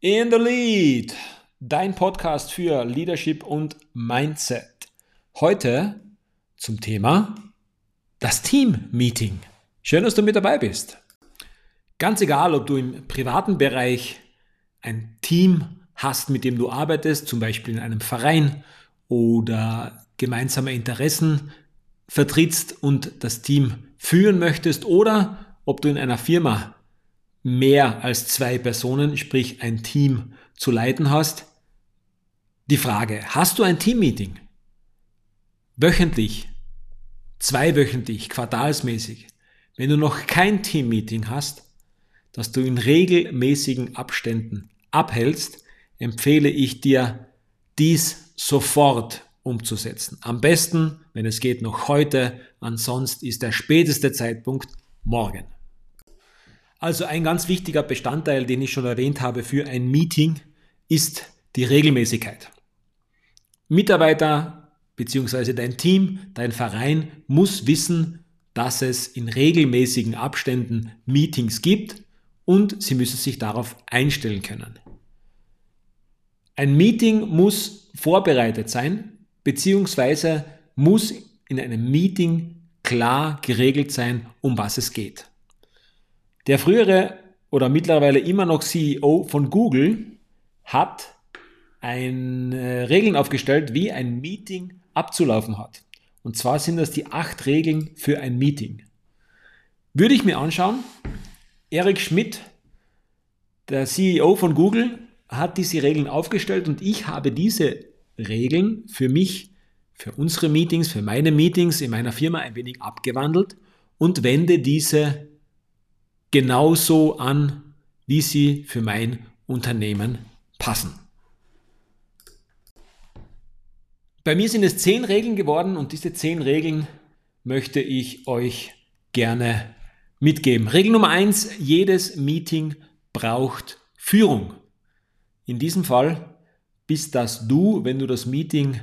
In the Lead, dein Podcast für Leadership und Mindset. Heute zum Thema das Team-Meeting. Schön, dass du mit dabei bist. Ganz egal, ob du im privaten Bereich ein Team hast, mit dem du arbeitest, zum Beispiel in einem Verein oder gemeinsame Interessen vertrittst und das Team führen möchtest oder ob du in einer Firma mehr als zwei Personen, sprich ein Team zu leiten hast. Die Frage, hast du ein Teammeeting? Wöchentlich, zweiwöchentlich, quartalsmäßig. Wenn du noch kein Teammeeting hast, das du in regelmäßigen Abständen abhältst, empfehle ich dir, dies sofort umzusetzen. Am besten, wenn es geht, noch heute, ansonsten ist der späteste Zeitpunkt morgen. Also ein ganz wichtiger Bestandteil, den ich schon erwähnt habe für ein Meeting, ist die Regelmäßigkeit. Mitarbeiter bzw. dein Team, dein Verein muss wissen, dass es in regelmäßigen Abständen Meetings gibt und sie müssen sich darauf einstellen können. Ein Meeting muss vorbereitet sein, beziehungsweise muss in einem Meeting klar geregelt sein, um was es geht. Der frühere oder mittlerweile immer noch CEO von Google hat ein, äh, Regeln aufgestellt, wie ein Meeting abzulaufen hat. Und zwar sind das die acht Regeln für ein Meeting. Würde ich mir anschauen, Eric Schmidt, der CEO von Google, hat diese Regeln aufgestellt und ich habe diese Regeln für mich, für unsere Meetings, für meine Meetings in meiner Firma ein wenig abgewandelt und wende diese genauso an, wie sie für mein Unternehmen passen. Bei mir sind es zehn Regeln geworden und diese zehn Regeln möchte ich euch gerne mitgeben. Regel Nummer eins: jedes Meeting braucht Führung. In diesem Fall bist das du, wenn du das Meeting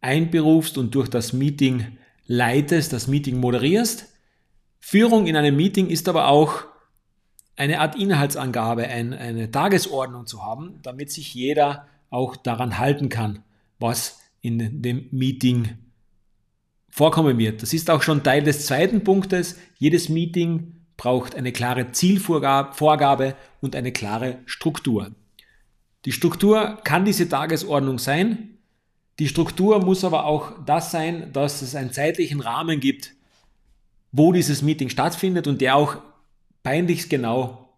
einberufst und durch das Meeting leitest, das Meeting moderierst. Führung in einem Meeting ist aber auch eine Art Inhaltsangabe, ein, eine Tagesordnung zu haben, damit sich jeder auch daran halten kann, was in dem Meeting vorkommen wird. Das ist auch schon Teil des zweiten Punktes. Jedes Meeting braucht eine klare Zielvorgabe und eine klare Struktur. Die Struktur kann diese Tagesordnung sein. Die Struktur muss aber auch das sein, dass es einen zeitlichen Rahmen gibt, wo dieses Meeting stattfindet und der auch peinlichst genau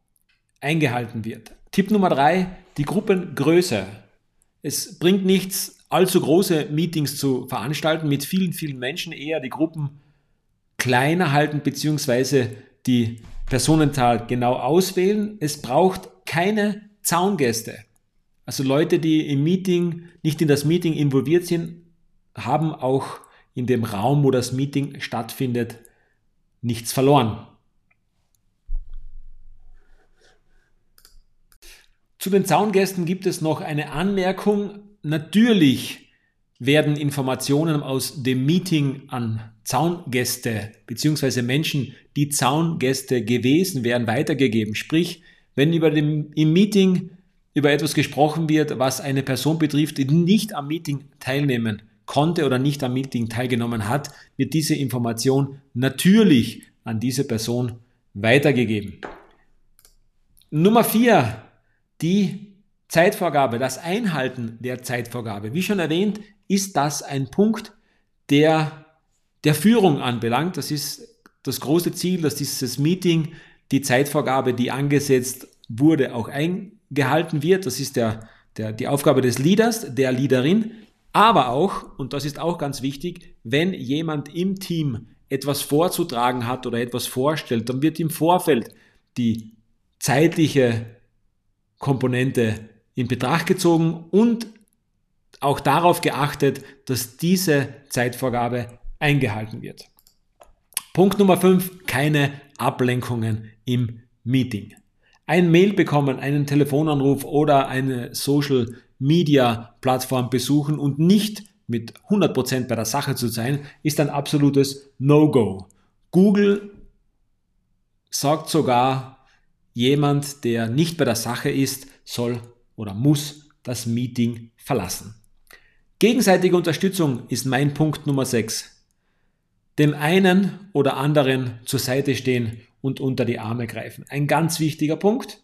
eingehalten wird. Tipp Nummer drei, die Gruppengröße. Es bringt nichts, allzu große Meetings zu veranstalten mit vielen, vielen Menschen, eher die Gruppen kleiner halten bzw. die Personenzahl genau auswählen. Es braucht keine Zaungäste. Also Leute, die im Meeting, nicht in das Meeting involviert sind, haben auch in dem Raum, wo das Meeting stattfindet, nichts verloren. Zu den Zaungästen gibt es noch eine Anmerkung. Natürlich werden Informationen aus dem Meeting an Zaungäste bzw. Menschen, die Zaungäste gewesen wären, weitergegeben. Sprich, wenn über dem, im Meeting über etwas gesprochen wird, was eine Person betrifft, die nicht am Meeting teilnehmen konnte oder nicht am Meeting teilgenommen hat, wird diese Information natürlich an diese Person weitergegeben. Nummer vier die Zeitvorgabe, das Einhalten der Zeitvorgabe. Wie schon erwähnt, ist das ein Punkt, der der Führung anbelangt. Das ist das große Ziel, dass dieses Meeting, die Zeitvorgabe, die angesetzt wurde, auch eingehalten wird. Das ist der, der, die Aufgabe des Leaders, der Leaderin. Aber auch, und das ist auch ganz wichtig, wenn jemand im Team etwas vorzutragen hat oder etwas vorstellt, dann wird im Vorfeld die zeitliche Komponente in Betracht gezogen und auch darauf geachtet, dass diese Zeitvorgabe eingehalten wird. Punkt Nummer 5, keine Ablenkungen im Meeting. Ein Mail bekommen, einen Telefonanruf oder eine Social Media Plattform besuchen und nicht mit 100% bei der Sache zu sein, ist ein absolutes No-Go. Google sagt sogar, jemand, der nicht bei der Sache ist, soll oder muss das Meeting verlassen. Gegenseitige Unterstützung ist mein Punkt Nummer 6. Dem einen oder anderen zur Seite stehen und unter die Arme greifen. Ein ganz wichtiger Punkt.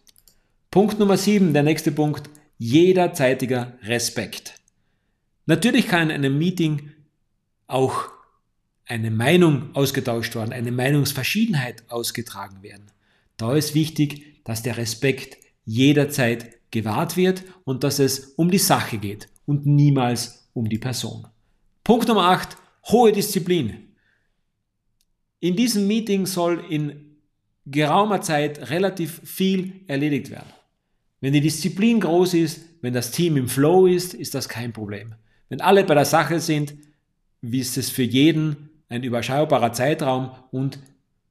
Punkt Nummer 7, der nächste Punkt, jederzeitiger Respekt. Natürlich kann in einem Meeting auch eine Meinung ausgetauscht werden, eine Meinungsverschiedenheit ausgetragen werden. Da ist wichtig, dass der Respekt jederzeit gewahrt wird und dass es um die Sache geht und niemals um die Person. Punkt Nummer 8, hohe Disziplin. In diesem Meeting soll in geraumer Zeit relativ viel erledigt werden. Wenn die Disziplin groß ist, wenn das Team im Flow ist, ist das kein Problem. Wenn alle bei der Sache sind, ist es für jeden ein überschaubarer Zeitraum und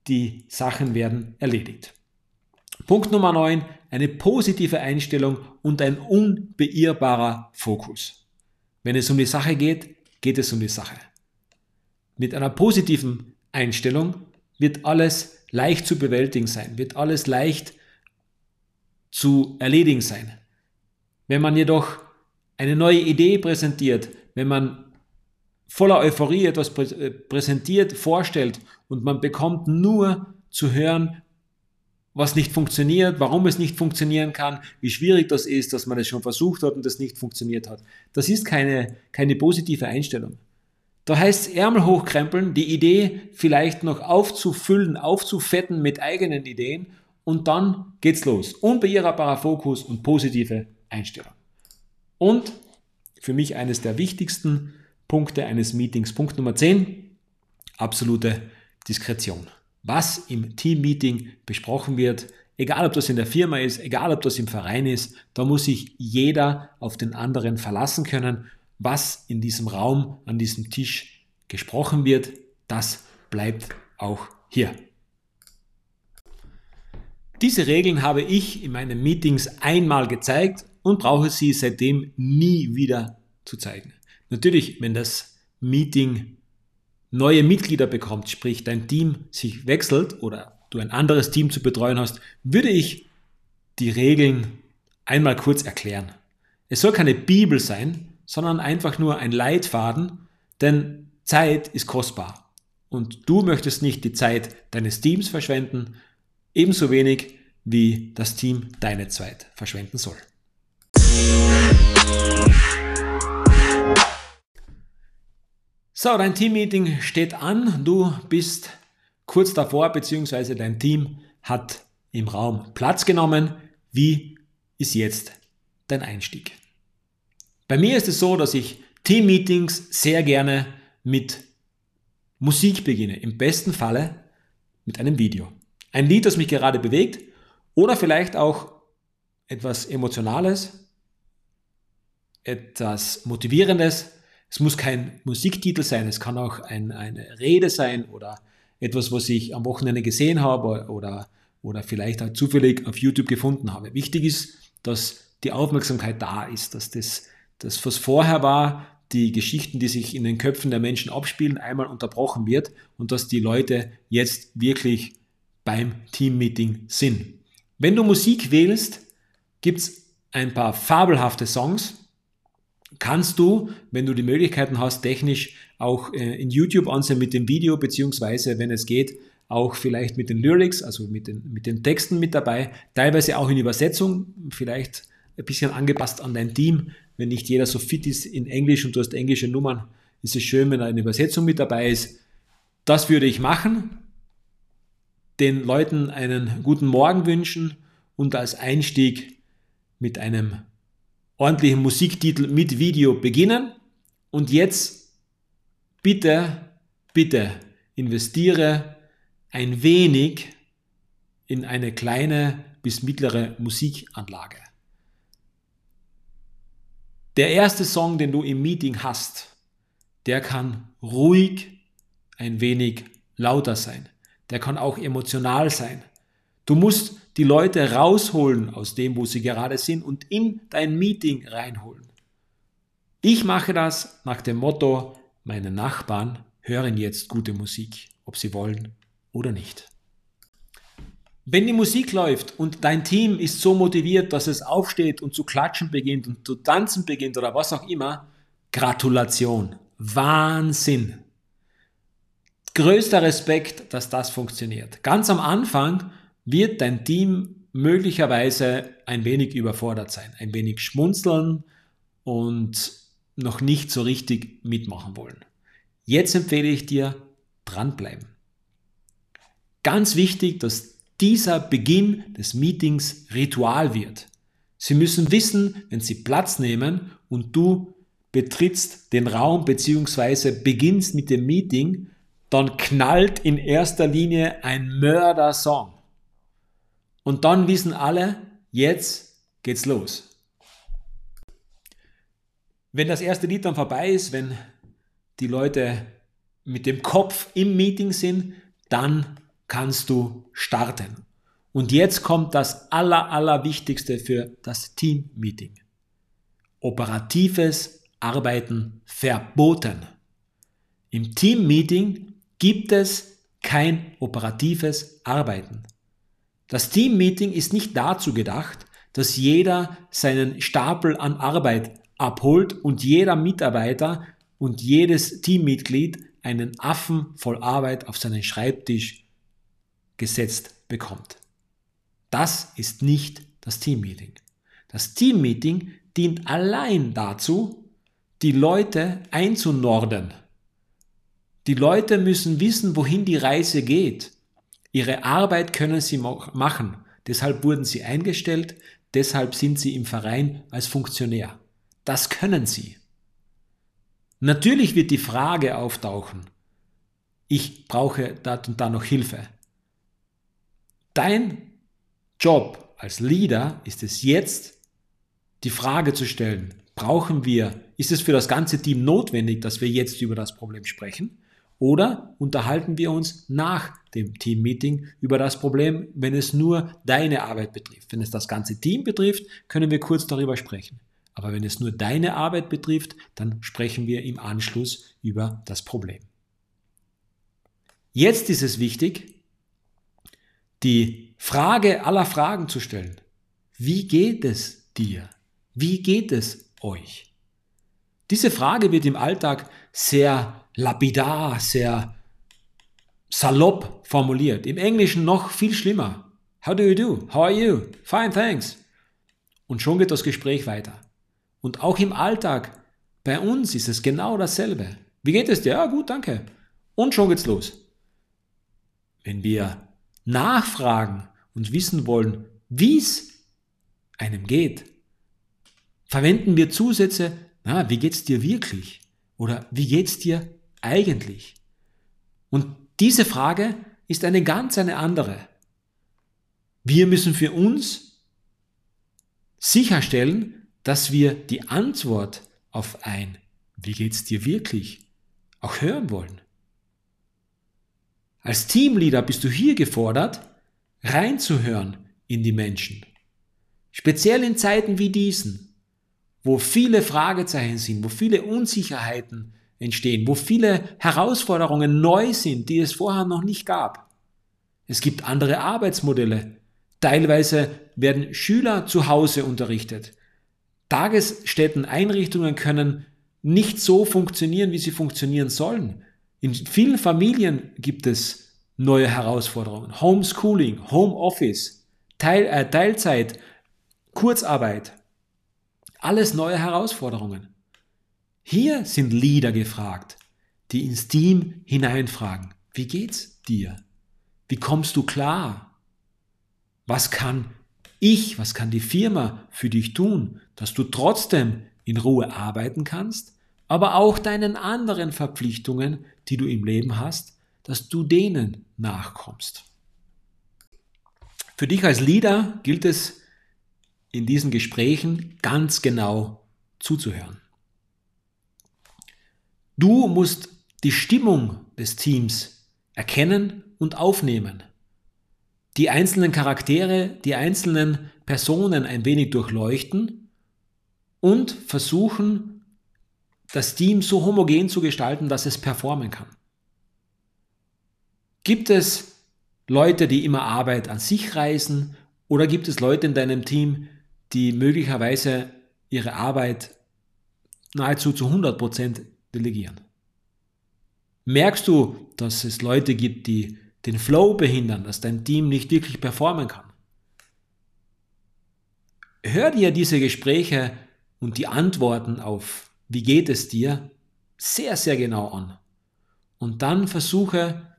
die Sachen werden erledigt. Punkt Nummer 9, eine positive Einstellung und ein unbeirrbarer Fokus. Wenn es um die Sache geht, geht es um die Sache. Mit einer positiven Einstellung wird alles leicht zu bewältigen sein, wird alles leicht zu erledigen sein. Wenn man jedoch eine neue Idee präsentiert, wenn man voller Euphorie etwas äh, präsentiert, vorstellt und man bekommt nur zu hören, was nicht funktioniert, warum es nicht funktionieren kann, wie schwierig das ist, dass man es schon versucht hat und das nicht funktioniert hat. Das ist keine, keine positive Einstellung. Da heißt es Ärmel hochkrempeln, die Idee vielleicht noch aufzufüllen, aufzufetten mit eigenen Ideen und dann geht's los. Unbeirrbarer Fokus und positive Einstellung. Und für mich eines der wichtigsten Punkte eines Meetings. Punkt Nummer 10, absolute Diskretion. Was im Teammeeting besprochen wird, egal ob das in der Firma ist, egal ob das im Verein ist, da muss sich jeder auf den anderen verlassen können. Was in diesem Raum, an diesem Tisch gesprochen wird, das bleibt auch hier. Diese Regeln habe ich in meinen Meetings einmal gezeigt und brauche sie seitdem nie wieder zu zeigen. Natürlich, wenn das Meeting neue Mitglieder bekommt, sprich dein Team sich wechselt oder du ein anderes Team zu betreuen hast, würde ich die Regeln einmal kurz erklären. Es soll keine Bibel sein, sondern einfach nur ein Leitfaden, denn Zeit ist kostbar. Und du möchtest nicht die Zeit deines Teams verschwenden, ebenso wenig wie das Team deine Zeit verschwenden soll. So, dein Teammeeting steht an. Du bist kurz davor, beziehungsweise dein Team hat im Raum Platz genommen. Wie ist jetzt dein Einstieg? Bei mir ist es so, dass ich Teammeetings sehr gerne mit Musik beginne. Im besten Falle mit einem Video. Ein Lied, das mich gerade bewegt oder vielleicht auch etwas Emotionales, etwas Motivierendes, es muss kein Musiktitel sein, es kann auch ein, eine Rede sein oder etwas, was ich am Wochenende gesehen habe oder, oder vielleicht auch zufällig auf YouTube gefunden habe. Wichtig ist, dass die Aufmerksamkeit da ist, dass das, das was vorher war, die Geschichten, die sich in den Köpfen der Menschen abspielen, einmal unterbrochen wird und dass die Leute jetzt wirklich beim Teammeeting sind. Wenn du Musik wählst, gibt es ein paar fabelhafte Songs, kannst du, wenn du die Möglichkeiten hast, technisch auch äh, in YouTube ansehen mit dem Video, beziehungsweise, wenn es geht, auch vielleicht mit den Lyrics, also mit den, mit den Texten mit dabei, teilweise auch in Übersetzung, vielleicht ein bisschen angepasst an dein Team. Wenn nicht jeder so fit ist in Englisch und du hast englische Nummern, ist es schön, wenn eine Übersetzung mit dabei ist. Das würde ich machen, den Leuten einen guten Morgen wünschen und als Einstieg mit einem ordentlichen Musiktitel mit Video beginnen. Und jetzt bitte, bitte investiere ein wenig in eine kleine bis mittlere Musikanlage. Der erste Song, den du im Meeting hast, der kann ruhig ein wenig lauter sein. Der kann auch emotional sein. Du musst die Leute rausholen aus dem, wo sie gerade sind und in dein Meeting reinholen. Ich mache das nach dem Motto, meine Nachbarn hören jetzt gute Musik, ob sie wollen oder nicht. Wenn die Musik läuft und dein Team ist so motiviert, dass es aufsteht und zu klatschen beginnt und zu tanzen beginnt oder was auch immer, Gratulation. Wahnsinn. Größter Respekt, dass das funktioniert. Ganz am Anfang wird dein Team möglicherweise ein wenig überfordert sein, ein wenig schmunzeln und noch nicht so richtig mitmachen wollen. Jetzt empfehle ich dir, dranbleiben. Ganz wichtig, dass dieser Beginn des Meetings Ritual wird. Sie müssen wissen, wenn Sie Platz nehmen und du betrittst den Raum bzw. beginnst mit dem Meeting, dann knallt in erster Linie ein Mörder-Song. Und dann wissen alle, jetzt geht's los. Wenn das erste Lied dann vorbei ist, wenn die Leute mit dem Kopf im Meeting sind, dann kannst du starten. Und jetzt kommt das Aller, Allerwichtigste für das Team-Meeting. Operatives Arbeiten verboten. Im Team-Meeting gibt es kein operatives Arbeiten. Das Team-Meeting ist nicht dazu gedacht, dass jeder seinen Stapel an Arbeit abholt und jeder Mitarbeiter und jedes Teammitglied einen Affen voll Arbeit auf seinen Schreibtisch gesetzt bekommt. Das ist nicht das Teammeeting. Das Teammeeting dient allein dazu, die Leute einzunorden. Die Leute müssen wissen, wohin die Reise geht. Ihre Arbeit können sie machen. Deshalb wurden sie eingestellt, deshalb sind sie im Verein als Funktionär. Das können sie. Natürlich wird die Frage auftauchen, ich brauche da und da noch Hilfe. Dein Job als Leader ist es jetzt, die Frage zu stellen, brauchen wir, ist es für das ganze Team notwendig, dass wir jetzt über das Problem sprechen? Oder unterhalten wir uns nach dem Team-Meeting über das Problem, wenn es nur deine Arbeit betrifft? Wenn es das ganze Team betrifft, können wir kurz darüber sprechen. Aber wenn es nur deine Arbeit betrifft, dann sprechen wir im Anschluss über das Problem. Jetzt ist es wichtig, die Frage aller Fragen zu stellen. Wie geht es dir? Wie geht es euch? Diese Frage wird im Alltag sehr lapidar, sehr salopp formuliert. Im Englischen noch viel schlimmer. How do you do? How are you? Fine, thanks. Und schon geht das Gespräch weiter. Und auch im Alltag, bei uns ist es genau dasselbe. Wie geht es dir? Ja, gut, danke. Und schon geht's los. Wenn wir nachfragen und wissen wollen, wie es einem geht, verwenden wir Zusätze, na, wie geht's dir wirklich? Oder wie geht's dir eigentlich? Und diese Frage ist eine ganz eine andere. Wir müssen für uns sicherstellen, dass wir die Antwort auf ein Wie geht's dir wirklich auch hören wollen. Als Teamleader bist du hier gefordert, reinzuhören in die Menschen. Speziell in Zeiten wie diesen, wo viele Fragezeichen sind, wo viele Unsicherheiten entstehen, wo viele Herausforderungen neu sind, die es vorher noch nicht gab. Es gibt andere Arbeitsmodelle. Teilweise werden Schüler zu Hause unterrichtet. Tagesstätten, Einrichtungen können nicht so funktionieren, wie sie funktionieren sollen. In vielen Familien gibt es neue Herausforderungen. Homeschooling, Homeoffice, Teil, äh, Teilzeit, Kurzarbeit. Alles neue Herausforderungen. Hier sind Leader gefragt, die ins Team hineinfragen. Wie geht's dir? Wie kommst du klar? Was kann ich, was kann die Firma für dich tun, dass du trotzdem in Ruhe arbeiten kannst, aber auch deinen anderen Verpflichtungen, die du im Leben hast, dass du denen nachkommst. Für dich als Leader gilt es in diesen Gesprächen ganz genau zuzuhören. Du musst die Stimmung des Teams erkennen und aufnehmen die einzelnen Charaktere, die einzelnen Personen ein wenig durchleuchten und versuchen, das Team so homogen zu gestalten, dass es performen kann. Gibt es Leute, die immer Arbeit an sich reißen? Oder gibt es Leute in deinem Team, die möglicherweise ihre Arbeit nahezu zu 100% delegieren? Merkst du, dass es Leute gibt, die den Flow behindern, dass dein Team nicht wirklich performen kann? Hör dir diese Gespräche und die Antworten auf, wie geht es dir, sehr, sehr genau an. Und dann versuche,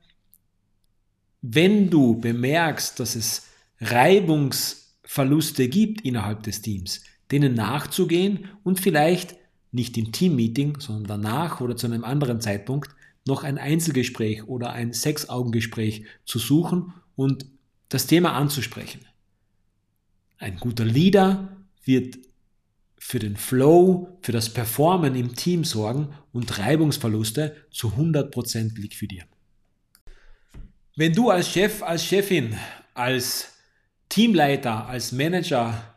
wenn du bemerkst, dass es Reibungsverluste gibt innerhalb des Teams, denen nachzugehen und vielleicht nicht im Teammeeting, sondern danach oder zu einem anderen Zeitpunkt noch ein Einzelgespräch oder ein Sechsaugengespräch zu suchen und das Thema anzusprechen. Ein guter Leader wird für den Flow, für das Performen im Team sorgen und Reibungsverluste zu 100% liquidieren. Wenn du als Chef, als Chefin, als Teamleiter, als Manager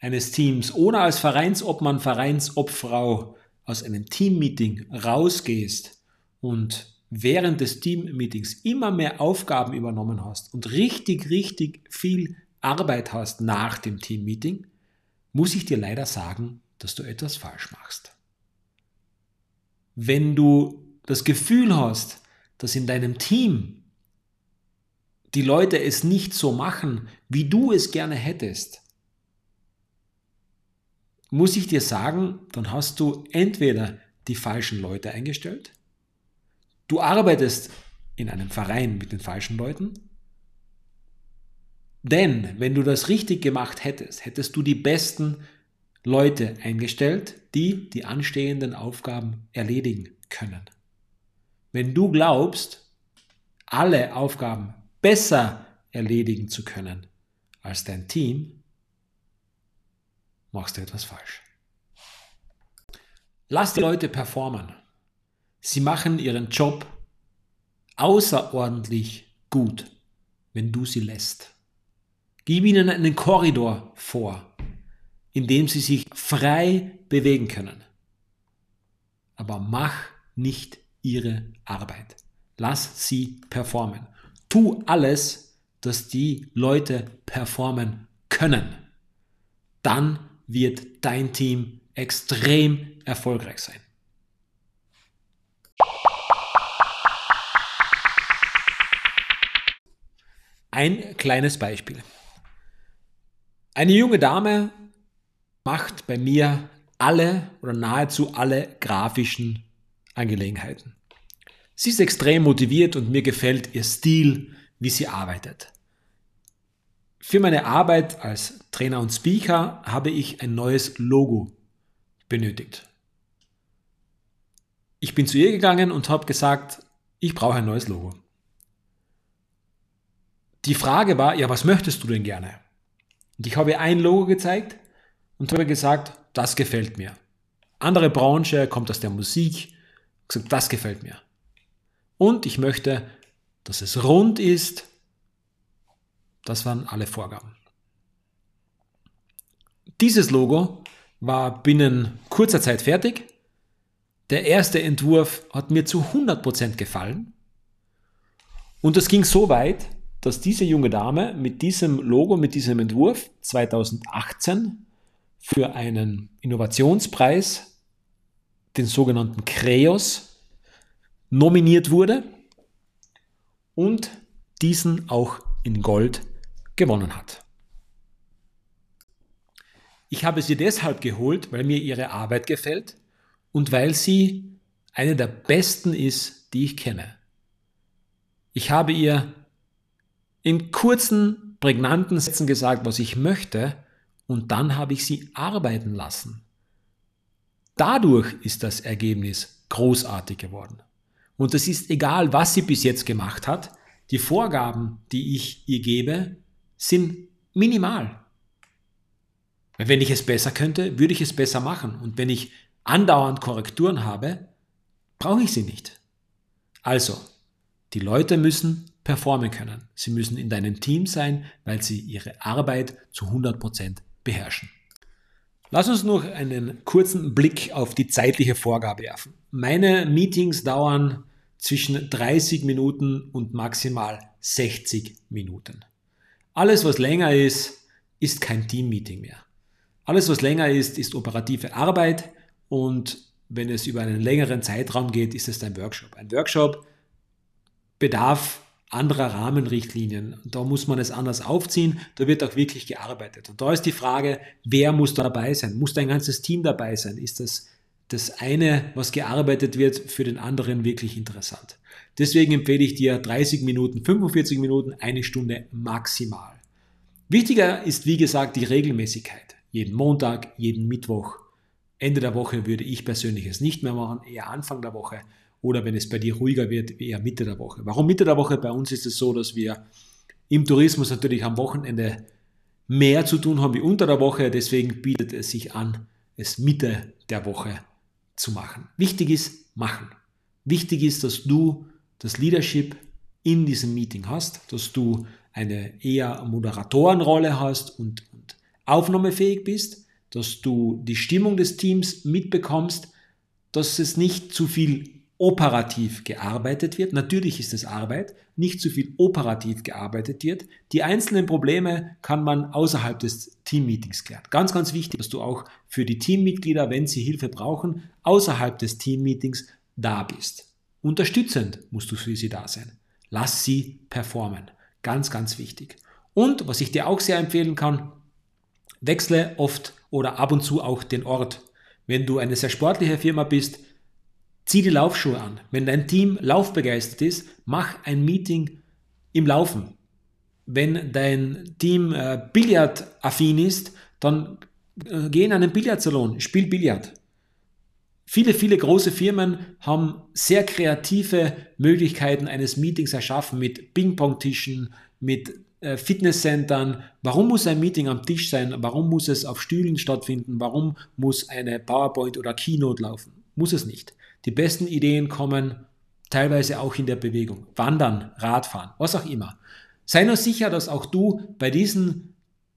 eines Teams oder als Vereinsobmann, Vereinsobfrau aus einem Teammeeting rausgehst und während des Teammeetings immer mehr Aufgaben übernommen hast und richtig, richtig viel Arbeit hast nach dem Teammeeting, muss ich dir leider sagen, dass du etwas falsch machst. Wenn du das Gefühl hast, dass in deinem Team die Leute es nicht so machen, wie du es gerne hättest, muss ich dir sagen, dann hast du entweder die falschen Leute eingestellt, du arbeitest in einem Verein mit den falschen Leuten denn wenn du das richtig gemacht hättest, hättest du die besten Leute eingestellt, die die anstehenden Aufgaben erledigen können. Wenn du glaubst, alle Aufgaben besser erledigen zu können als dein Team, machst du etwas falsch. Lass die Leute performen. Sie machen ihren Job außerordentlich gut, wenn du sie lässt. Gib ihnen einen Korridor vor, in dem sie sich frei bewegen können. Aber mach nicht ihre Arbeit. Lass sie performen. Tu alles, dass die Leute performen können. Dann wird dein Team extrem erfolgreich sein. Ein kleines Beispiel. Eine junge Dame macht bei mir alle oder nahezu alle grafischen Angelegenheiten. Sie ist extrem motiviert und mir gefällt ihr Stil, wie sie arbeitet. Für meine Arbeit als Trainer und Speaker habe ich ein neues Logo benötigt. Ich bin zu ihr gegangen und habe gesagt, ich brauche ein neues Logo. Die Frage war, ja, was möchtest du denn gerne? Und ich habe ihr ein Logo gezeigt und habe gesagt, das gefällt mir. Andere Branche, kommt aus der Musik, gesagt, das gefällt mir. Und ich möchte, dass es rund ist. Das waren alle Vorgaben. Dieses Logo war binnen kurzer Zeit fertig. Der erste Entwurf hat mir zu 100% gefallen. Und es ging so weit, dass diese junge Dame mit diesem Logo, mit diesem Entwurf 2018 für einen Innovationspreis, den sogenannten Kreos, nominiert wurde und diesen auch in Gold gewonnen hat. Ich habe sie deshalb geholt, weil mir ihre Arbeit gefällt und weil sie eine der besten ist, die ich kenne. Ich habe ihr in kurzen, prägnanten Sätzen gesagt, was ich möchte, und dann habe ich sie arbeiten lassen. Dadurch ist das Ergebnis großartig geworden. Und es ist egal, was sie bis jetzt gemacht hat, die Vorgaben, die ich ihr gebe, sind minimal. Wenn ich es besser könnte, würde ich es besser machen. Und wenn ich andauernd Korrekturen habe, brauche ich sie nicht. Also, die Leute müssen performen können. Sie müssen in deinem Team sein, weil sie ihre Arbeit zu 100% beherrschen. Lass uns noch einen kurzen Blick auf die zeitliche Vorgabe werfen. Meine Meetings dauern zwischen 30 Minuten und maximal 60 Minuten. Alles, was länger ist, ist kein Teammeeting mehr. Alles, was länger ist, ist operative Arbeit und wenn es über einen längeren Zeitraum geht, ist es ein Workshop. Ein Workshop bedarf anderer Rahmenrichtlinien. Da muss man es anders aufziehen, da wird auch wirklich gearbeitet. Und da ist die Frage, wer muss da dabei sein? Muss da ein ganzes Team dabei sein? Ist das das eine, was gearbeitet wird, für den anderen wirklich interessant? Deswegen empfehle ich dir 30 Minuten, 45 Minuten, eine Stunde maximal. Wichtiger ist, wie gesagt, die Regelmäßigkeit. Jeden Montag, jeden Mittwoch. Ende der Woche würde ich persönlich es nicht mehr machen, eher Anfang der Woche oder wenn es bei dir ruhiger wird, eher Mitte der Woche. Warum Mitte der Woche? Bei uns ist es so, dass wir im Tourismus natürlich am Wochenende mehr zu tun haben wie unter der Woche. Deswegen bietet es sich an, es Mitte der Woche zu machen. Wichtig ist, machen. Wichtig ist, dass du das Leadership in diesem Meeting hast, dass du eine eher Moderatorenrolle hast und, und aufnahmefähig bist, dass du die Stimmung des Teams mitbekommst, dass es nicht zu viel operativ gearbeitet wird. Natürlich ist es Arbeit, nicht zu viel operativ gearbeitet wird. Die einzelnen Probleme kann man außerhalb des Teammeetings klären. Ganz, ganz wichtig, dass du auch für die Teammitglieder, wenn sie Hilfe brauchen, außerhalb des Teammeetings da bist. Unterstützend musst du für sie da sein. Lass sie performen. Ganz, ganz wichtig. Und was ich dir auch sehr empfehlen kann, wechsle oft oder ab und zu auch den Ort. Wenn du eine sehr sportliche Firma bist, Zieh die Laufschuhe an. Wenn dein Team laufbegeistert ist, mach ein Meeting im Laufen. Wenn dein Team äh, Billardaffin ist, dann äh, geh in einen Billardsalon, spiel Billard. Viele, viele große Firmen haben sehr kreative Möglichkeiten eines Meetings erschaffen mit Ping-Pong-Tischen, mit äh, Fitnesscentern. Warum muss ein Meeting am Tisch sein? Warum muss es auf Stühlen stattfinden? Warum muss eine PowerPoint oder Keynote laufen? Muss es nicht. Die besten Ideen kommen teilweise auch in der Bewegung. Wandern, Radfahren, was auch immer. Sei nur sicher, dass auch du bei diesen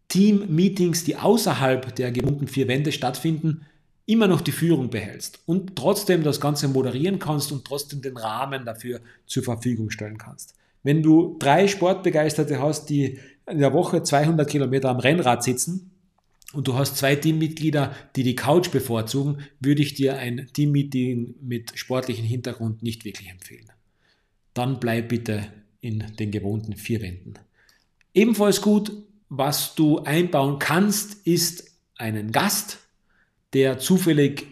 Team-Meetings, die außerhalb der gewohnten vier Wände stattfinden, immer noch die Führung behältst und trotzdem das Ganze moderieren kannst und trotzdem den Rahmen dafür zur Verfügung stellen kannst. Wenn du drei Sportbegeisterte hast, die in der Woche 200 Kilometer am Rennrad sitzen, und du hast zwei Teammitglieder, die die Couch bevorzugen, würde ich dir ein Teammeeting mit sportlichem Hintergrund nicht wirklich empfehlen. Dann bleib bitte in den gewohnten vier Wänden. Ebenfalls gut, was du einbauen kannst, ist einen Gast, der zufällig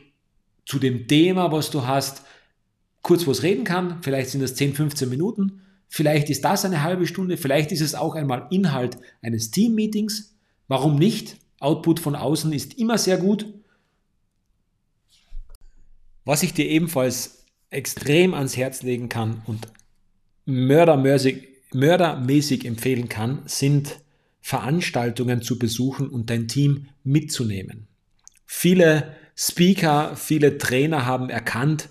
zu dem Thema, was du hast, kurz was reden kann. Vielleicht sind das 10, 15 Minuten. Vielleicht ist das eine halbe Stunde. Vielleicht ist es auch einmal Inhalt eines Teammeetings. Warum nicht? Output von außen ist immer sehr gut. Was ich dir ebenfalls extrem ans Herz legen kann und mördermäßig, mördermäßig empfehlen kann, sind Veranstaltungen zu besuchen und dein Team mitzunehmen. Viele Speaker, viele Trainer haben erkannt,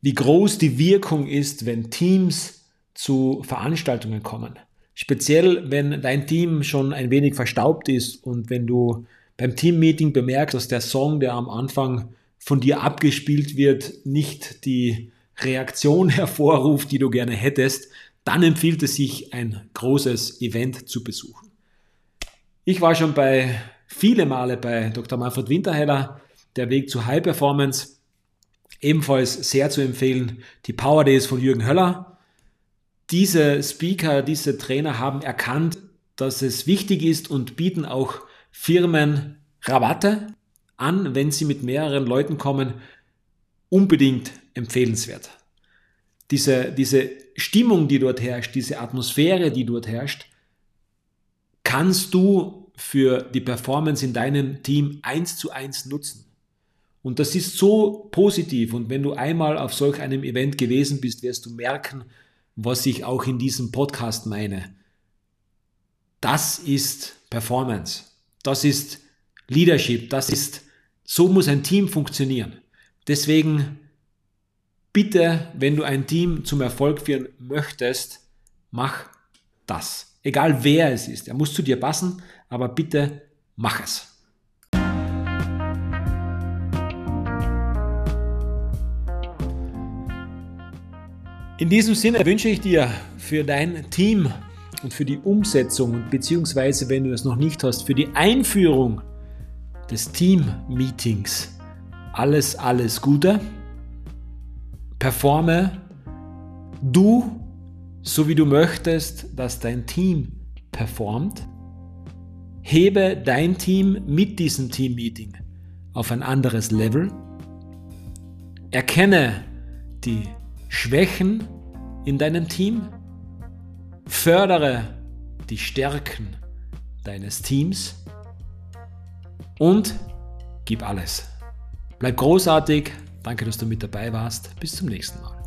wie groß die Wirkung ist, wenn Teams zu Veranstaltungen kommen. Speziell, wenn dein Team schon ein wenig verstaubt ist und wenn du beim Teammeeting bemerkst, dass der Song, der am Anfang von dir abgespielt wird, nicht die Reaktion hervorruft, die du gerne hättest, dann empfiehlt es sich, ein großes Event zu besuchen. Ich war schon bei viele Male bei Dr. Manfred Winterheller, der Weg zu High Performance, ebenfalls sehr zu empfehlen, die Power Days von Jürgen Höller, diese Speaker, diese Trainer haben erkannt, dass es wichtig ist und bieten auch Firmen Rabatte an, wenn sie mit mehreren Leuten kommen. Unbedingt empfehlenswert. Diese, diese Stimmung, die dort herrscht, diese Atmosphäre, die dort herrscht, kannst du für die Performance in deinem Team eins zu eins nutzen. Und das ist so positiv. Und wenn du einmal auf solch einem Event gewesen bist, wirst du merken, was ich auch in diesem Podcast meine. Das ist Performance. Das ist Leadership. Das ist, so muss ein Team funktionieren. Deswegen bitte, wenn du ein Team zum Erfolg führen möchtest, mach das. Egal wer es ist. Er muss zu dir passen, aber bitte mach es. In diesem Sinne wünsche ich dir für dein Team und für die Umsetzung, beziehungsweise wenn du es noch nicht hast, für die Einführung des Team-Meetings alles, alles Gute. Performe du so wie du möchtest, dass dein Team performt. Hebe dein Team mit diesem Team-Meeting auf ein anderes Level. Erkenne die Schwächen in deinem Team. Fördere die Stärken deines Teams und gib alles. Bleib großartig. Danke, dass du mit dabei warst. Bis zum nächsten Mal.